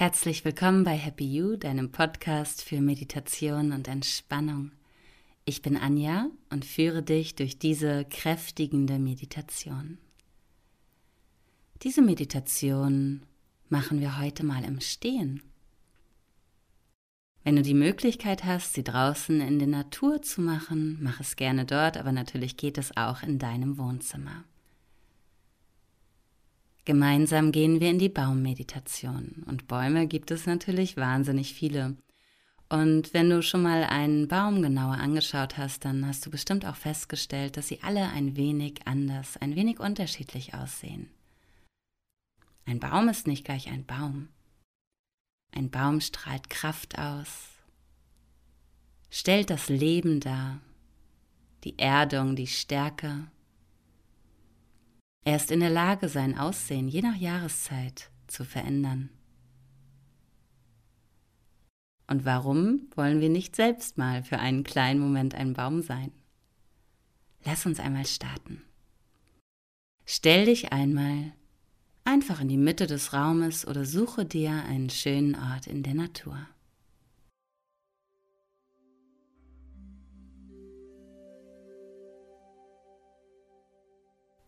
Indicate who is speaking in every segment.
Speaker 1: Herzlich willkommen bei Happy You, deinem Podcast für Meditation und Entspannung. Ich bin Anja und führe dich durch diese kräftigende Meditation. Diese Meditation machen wir heute mal im Stehen. Wenn du die Möglichkeit hast, sie draußen in der Natur zu machen, mach es gerne dort, aber natürlich geht es auch in deinem Wohnzimmer. Gemeinsam gehen wir in die Baummeditation und Bäume gibt es natürlich wahnsinnig viele. Und wenn du schon mal einen Baum genauer angeschaut hast, dann hast du bestimmt auch festgestellt, dass sie alle ein wenig anders, ein wenig unterschiedlich aussehen. Ein Baum ist nicht gleich ein Baum. Ein Baum strahlt Kraft aus, stellt das Leben dar, die Erdung, die Stärke. Er ist in der Lage, sein Aussehen je nach Jahreszeit zu verändern. Und warum wollen wir nicht selbst mal für einen kleinen Moment ein Baum sein? Lass uns einmal starten. Stell dich einmal einfach in die Mitte des Raumes oder suche dir einen schönen Ort in der Natur.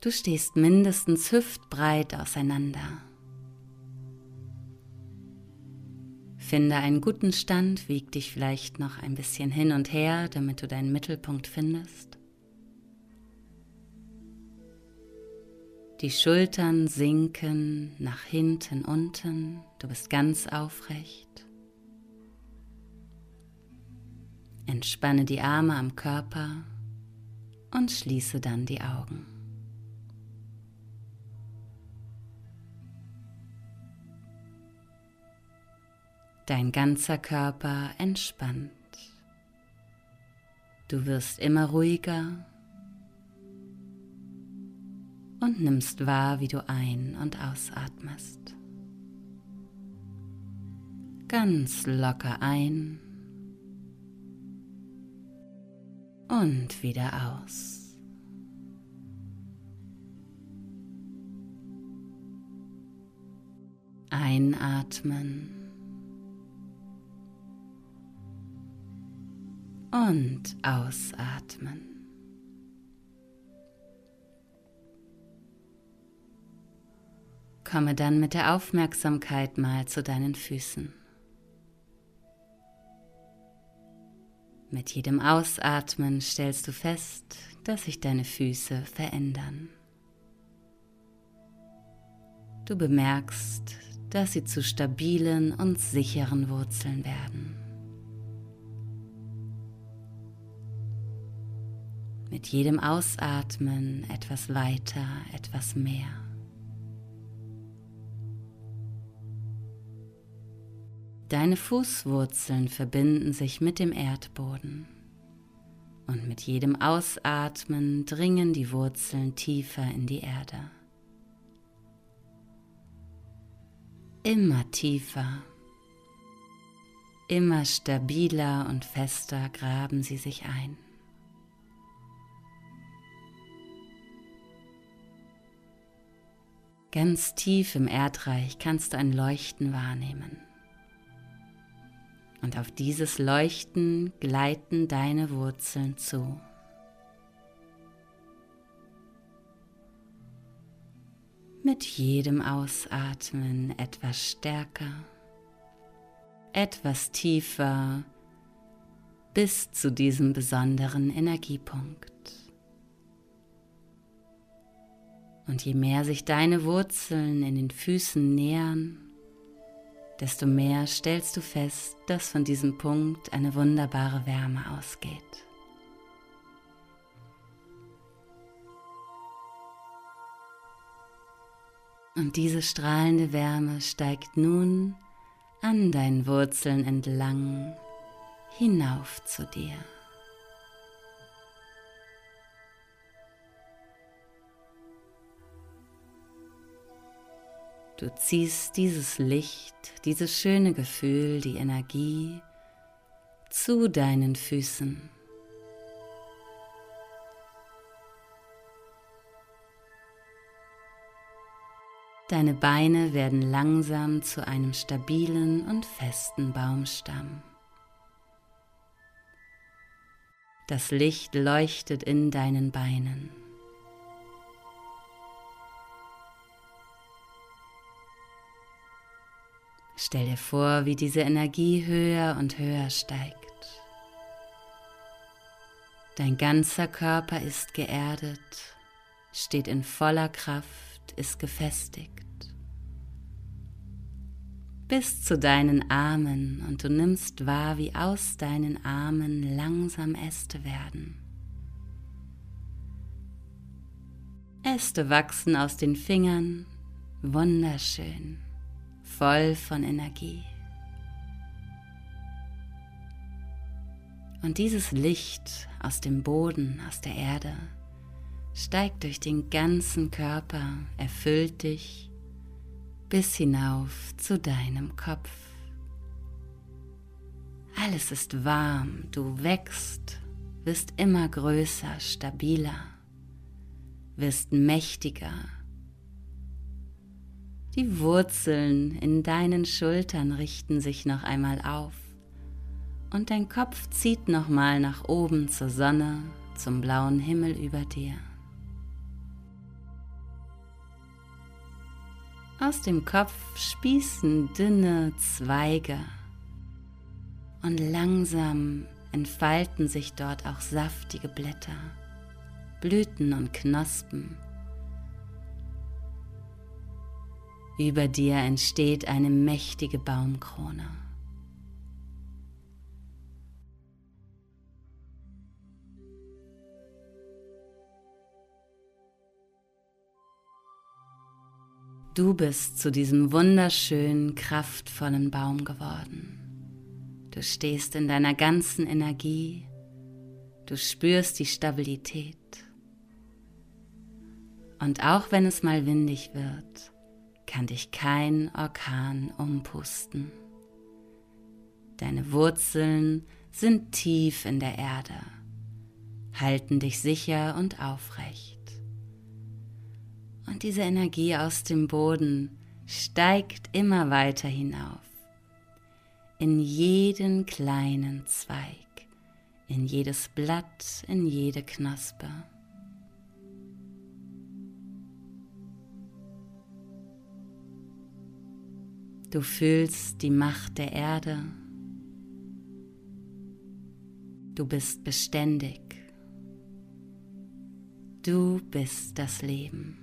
Speaker 1: Du stehst mindestens hüftbreit auseinander. Finde einen guten Stand, wieg dich vielleicht noch ein bisschen hin und her, damit du deinen Mittelpunkt findest. Die Schultern sinken nach hinten unten. Du bist ganz aufrecht. Entspanne die Arme am Körper und schließe dann die Augen. Dein ganzer Körper entspannt. Du wirst immer ruhiger und nimmst wahr, wie du ein- und ausatmest. Ganz locker ein und wieder aus. Einatmen und ausatmen. Komme dann mit der Aufmerksamkeit mal zu deinen Füßen. Mit jedem Ausatmen stellst du fest, dass sich deine Füße verändern. Du bemerkst, dass sie zu stabilen und sicheren Wurzeln werden. Mit jedem Ausatmen etwas weiter, etwas mehr. Deine Fußwurzeln verbinden sich mit dem Erdboden und mit jedem Ausatmen dringen die Wurzeln tiefer in die Erde. Immer tiefer, immer stabiler und fester graben sie sich ein. Ganz tief im Erdreich kannst du ein Leuchten wahrnehmen. Und auf dieses Leuchten gleiten deine Wurzeln zu. Mit jedem Ausatmen etwas stärker, etwas tiefer bis zu diesem besonderen Energiepunkt. Und je mehr sich deine Wurzeln in den Füßen nähern, desto mehr stellst du fest, dass von diesem Punkt eine wunderbare Wärme ausgeht. Und diese strahlende Wärme steigt nun an deinen Wurzeln entlang hinauf zu dir. Du ziehst dieses Licht, dieses schöne Gefühl, die Energie zu deinen Füßen. Deine Beine werden langsam zu einem stabilen und festen Baumstamm. Das Licht leuchtet in deinen Beinen. Stell dir vor, wie diese Energie höher und höher steigt. Dein ganzer Körper ist geerdet, steht in voller Kraft, ist gefestigt. Bis zu deinen Armen und du nimmst wahr, wie aus deinen Armen langsam Äste werden. Äste wachsen aus den Fingern, wunderschön, voll von Energie. Und dieses Licht aus dem Boden, aus der Erde, steigt durch den ganzen Körper, erfüllt dich bis hinauf zu deinem Kopf. Alles ist warm, du wächst, wirst immer größer, stabiler, wirst mächtiger. Die Wurzeln in deinen Schultern richten sich noch einmal auf und dein Kopf zieht nochmal nach oben zur Sonne, zum blauen Himmel über dir. Aus dem Kopf spießen dünne Zweige und langsam entfalten sich dort auch saftige Blätter, Blüten und Knospen. Über dir entsteht eine mächtige Baumkrone. Du bist zu diesem wunderschönen, kraftvollen Baum geworden. Du stehst in deiner ganzen Energie. Du spürst die Stabilität. Und auch wenn es mal windig wird, kann dich kein Orkan umpusten. Deine Wurzeln sind tief in der Erde, halten dich sicher und aufrecht. Und diese Energie aus dem Boden steigt immer weiter hinauf. In jeden kleinen Zweig, in jedes Blatt, in jede Knospe. Du fühlst die Macht der Erde. Du bist beständig. Du bist das Leben.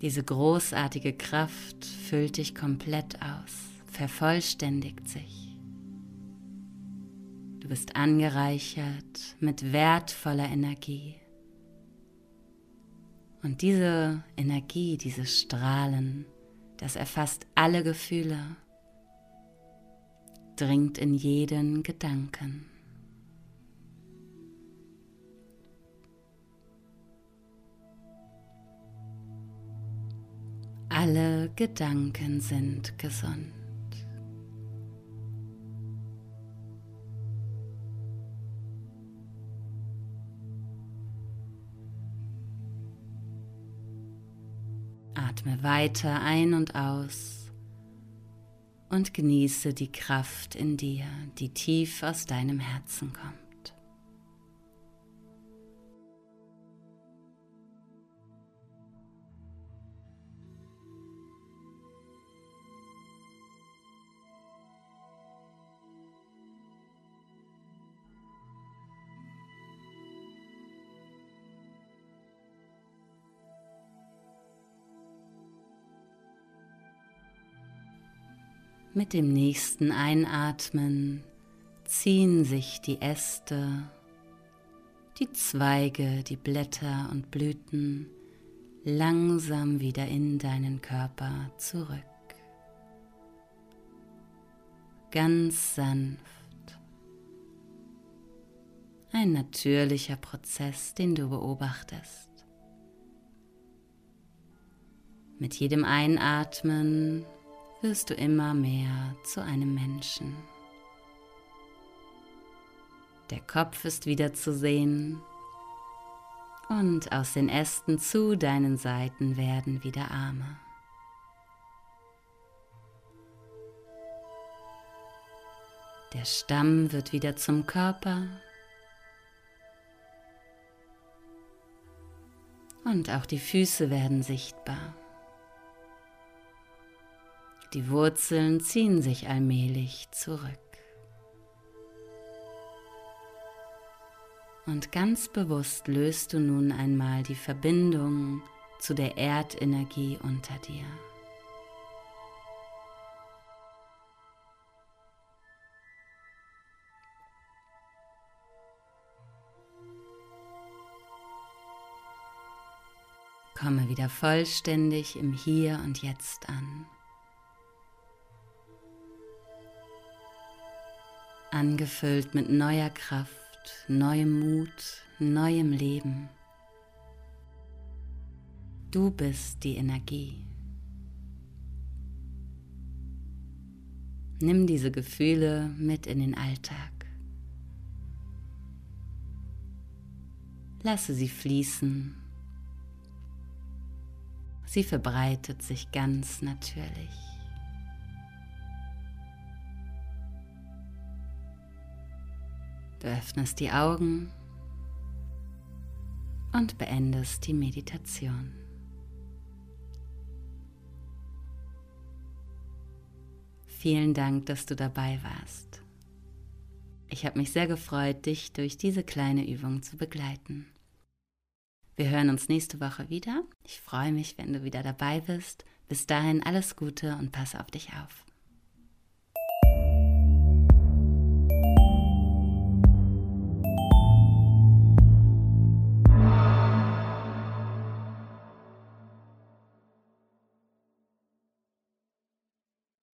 Speaker 1: Diese großartige Kraft füllt dich komplett aus, vervollständigt sich. Du bist angereichert mit wertvoller Energie. Und diese Energie, dieses Strahlen, das erfasst alle Gefühle, dringt in jeden Gedanken. Alle Gedanken sind gesund. Atme weiter ein und aus und genieße die Kraft in dir, die tief aus deinem Herzen kommt. Mit dem nächsten Einatmen ziehen sich die Äste, die Zweige, die Blätter und Blüten langsam wieder in deinen Körper zurück. Ganz sanft. Ein natürlicher Prozess, den du beobachtest. Mit jedem Einatmen wirst du immer mehr zu einem Menschen. Der Kopf ist wieder zu sehen, Und aus den Ästen zu deinen Seiten werden wieder Arme. Der Stamm wird wieder zum Körper. Und auch die Füße werden sichtbar. Die Wurzeln ziehen sich allmählich zurück. Und ganz bewusst löst du nun einmal die Verbindung zu der Erdenergie unter dir. Komme wieder vollständig im Hier und Jetzt an. Angefüllt mit neuer Kraft, neuem Mut, neuem Leben. Du bist die Energie. Nimm diese Gefühle mit in den Alltag. Lasse sie fließen Sie verbreitet sich ganz natürlich. Du öffnest die Augen und beendest die Meditation. Vielen Dank, dass du dabei warst. Ich habe mich sehr gefreut, dich durch diese kleine Übung zu begleiten. Wir hören uns nächste Woche wieder. Ich freue mich, wenn du wieder dabei bist. Bis dahin alles Gute und passe auf dich auf.